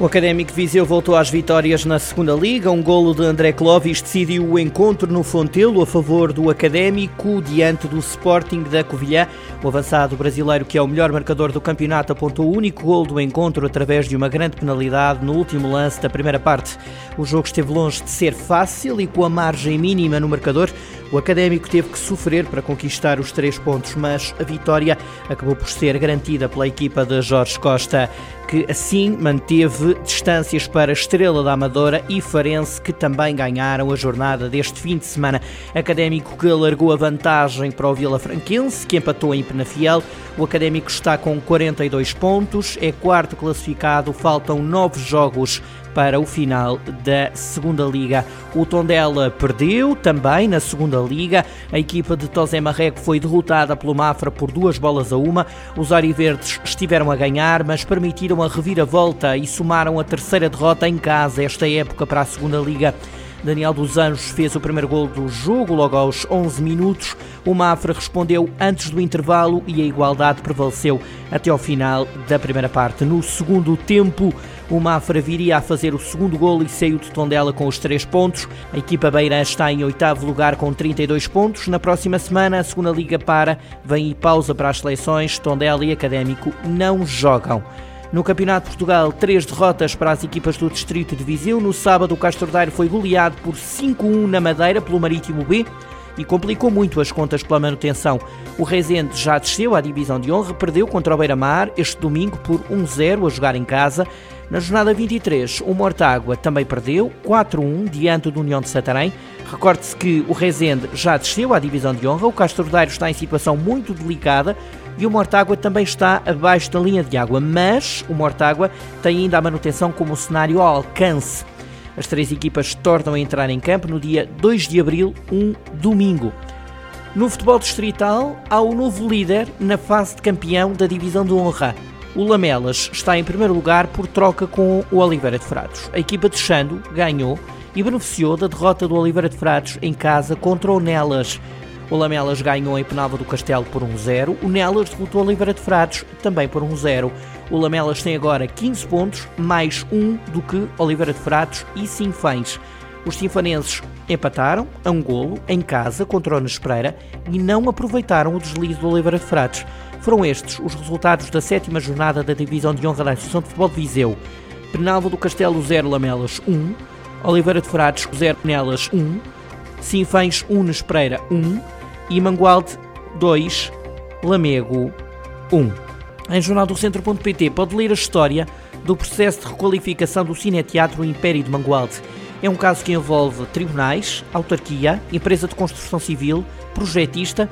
O Académico Viseu voltou às vitórias na segunda Liga. Um golo de André Clovis decidiu o encontro no Fontelo a favor do Académico diante do Sporting da Covilhã. O avançado brasileiro, que é o melhor marcador do campeonato, apontou o único golo do encontro através de uma grande penalidade no último lance da primeira parte. O jogo esteve longe de ser fácil e com a margem mínima no marcador. O Académico teve que sofrer para conquistar os três pontos, mas a vitória acabou por ser garantida pela equipa de Jorge Costa, que assim manteve distâncias para Estrela da Amadora e Farense, que também ganharam a jornada deste fim de semana. Académico que alargou a vantagem para o Vila Franquense, que empatou em Penafiel. O Académico está com 42 pontos, é quarto classificado, faltam nove jogos para o final da segunda liga. O Tondela perdeu também na segunda liga. A equipa de Tosé Marreco foi derrotada pelo Mafra por duas bolas a uma. Os Ariverdes estiveram a ganhar, mas permitiram a reviravolta e somaram a terceira derrota em casa esta época para a segunda liga. Daniel dos Anjos fez o primeiro gol do jogo logo aos 11 minutos. O Mafra respondeu antes do intervalo e a igualdade prevaleceu até ao final da primeira parte. No segundo tempo, o Mafra viria a fazer o segundo gol e saiu de Tondela com os três pontos. A equipa beira está em oitavo lugar com 32 pontos. Na próxima semana, a segunda liga para, vem e pausa para as seleções. Tondela e Académico não jogam. No Campeonato de Portugal, três derrotas para as equipas do Distrito de Viseu. No sábado, o Castro Daire foi goleado por 5-1 na Madeira pelo Marítimo B e complicou muito as contas pela manutenção. O Rezende já desceu à divisão de honra, perdeu contra o Beira-Mar este domingo por 1-0 a jogar em casa. Na jornada 23, o Mortágua também perdeu 4-1 diante do União de Santarém. Recorde-se que o Rezende já desceu à divisão de honra, o Castro Daire está em situação muito delicada e o Mortágua também está abaixo da linha de água, mas o Mortágua tem ainda a manutenção como cenário ao alcance. As três equipas tornam a entrar em campo no dia 2 de abril, um domingo. No futebol distrital, há o novo líder na fase de campeão da divisão de honra. O Lamelas está em primeiro lugar por troca com o Oliveira de Frades. A equipa de Xando ganhou e beneficiou da derrota do Oliveira de Frades em casa contra o Nelas. O Lamelas ganhou em Penalva do Castelo por 1-0. O Nelas derrotou Oliveira de Frades também por 1-0. O Lamelas tem agora 15 pontos, mais um do que Oliveira de Frades e Sinfães. Os sinfanenses empataram a um golo em casa contra o Nespreira e não aproveitaram o deslize do Oliveira de Frades. Foram estes os resultados da sétima jornada da Divisão de Honra da Associação de Futebol de Viseu. Penalva do Castelo 0, Lamelas 1, Oliveira de Frades 0, Nelas 1, Sinfães 1, Nespreira 1, e Mangualde 2, Lamego 1. Em jornaldocentro.pt pode ler a história do processo de requalificação do Cineteatro Império de Mangualde. É um caso que envolve tribunais, autarquia, empresa de construção civil, projetista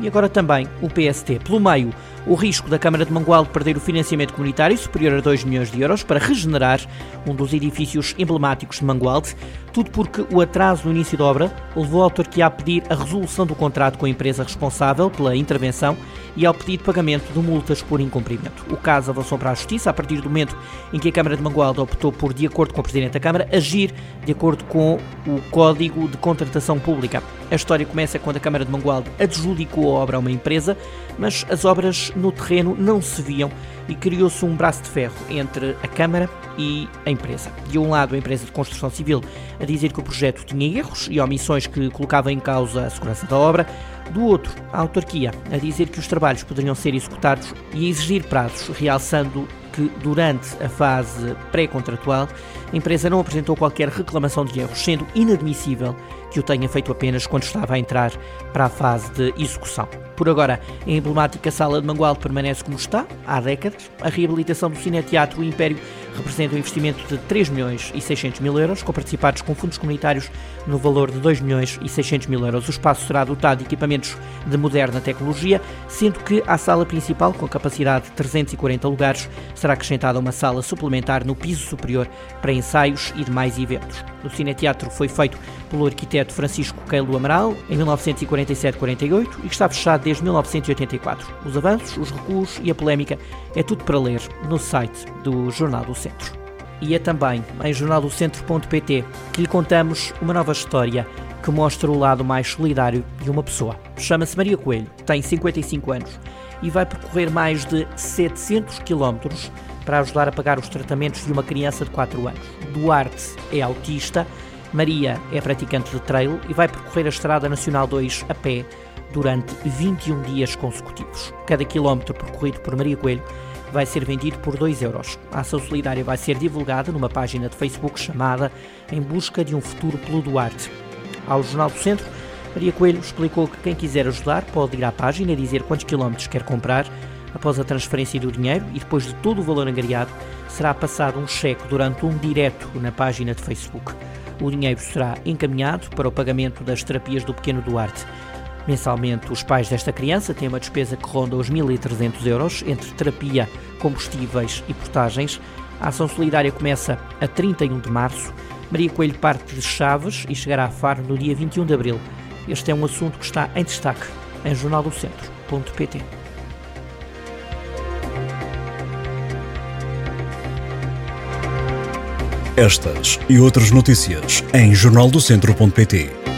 e agora também o PST. Pelo meio, o risco da Câmara de Mangualde perder o financiamento comunitário superior a 2 milhões de euros para regenerar um dos edifícios emblemáticos de Mangualde, tudo porque o atraso no início da obra levou a autarquia a pedir a resolução do contrato com a empresa responsável pela intervenção e ao pedido de pagamento de multas por incumprimento. O caso avançou para a Justiça a partir do momento em que a Câmara de Mangualde optou por, de acordo com o Presidente da Câmara, agir de acordo com o Código de Contratação Pública. A história começa quando a Câmara de Mangualde adjudicou a obra a uma empresa, mas as obras no terreno não se viam e criou-se um braço de ferro entre a Câmara e a empresa. De um lado, a empresa de construção civil a dizer que o projeto tinha erros e omissões que colocavam em causa a segurança da obra, do outro, a autarquia a dizer que os trabalhos poderiam ser executados e a exigir prazos, realçando que durante a fase pré-contratual a empresa não apresentou qualquer reclamação de erros, sendo inadmissível que o tenha feito apenas quando estava a entrar para a fase de execução. Por agora, a emblemática sala de Mangualde permanece como está, há décadas. A reabilitação do Cineteatro Império representa um investimento de 3 milhões e 600 mil euros, com participados com fundos comunitários no valor de 2 milhões e 600 mil euros. O espaço será dotado de equipamentos de moderna tecnologia, sendo que à sala principal, com capacidade de 340 lugares, será acrescentada uma sala suplementar no piso superior para ensaios e demais eventos. O Cineteatro foi feito pelo arquiteto Francisco Keilo Amaral em 1947-48 e está fechado desde 1984. Os avanços, os recuos e a polémica é tudo para ler no site do Jornal do Centro. E é também em jornaldocentro.pt que lhe contamos uma nova história que mostra o lado mais solidário de uma pessoa. Chama-se Maria Coelho, tem 55 anos e vai percorrer mais de 700 quilómetros para ajudar a pagar os tratamentos de uma criança de 4 anos. Duarte é autista, Maria é praticante de trail e vai percorrer a Estrada Nacional 2 a pé durante 21 dias consecutivos. Cada quilómetro percorrido por Maria Coelho vai ser vendido por 2 euros. A ação solidária vai ser divulgada numa página de Facebook chamada Em Busca de um Futuro pelo Duarte. Ao Jornal do Centro, Maria Coelho explicou que quem quiser ajudar pode ir à página e dizer quantos quilómetros quer comprar. Após a transferência do dinheiro e depois de todo o valor angariado, será passado um cheque durante um direto na página de Facebook. O dinheiro será encaminhado para o pagamento das terapias do pequeno Duarte. Mensalmente, os pais desta criança têm uma despesa que ronda os 1.300 euros entre terapia, combustíveis e portagens. A ação solidária começa a 31 de março. Maria Coelho parte de Chaves e chegará a Faro no dia 21 de abril. Este é um assunto que está em destaque em jornaldocentro.pt. Estas e outras notícias em jornaldocentro.pt.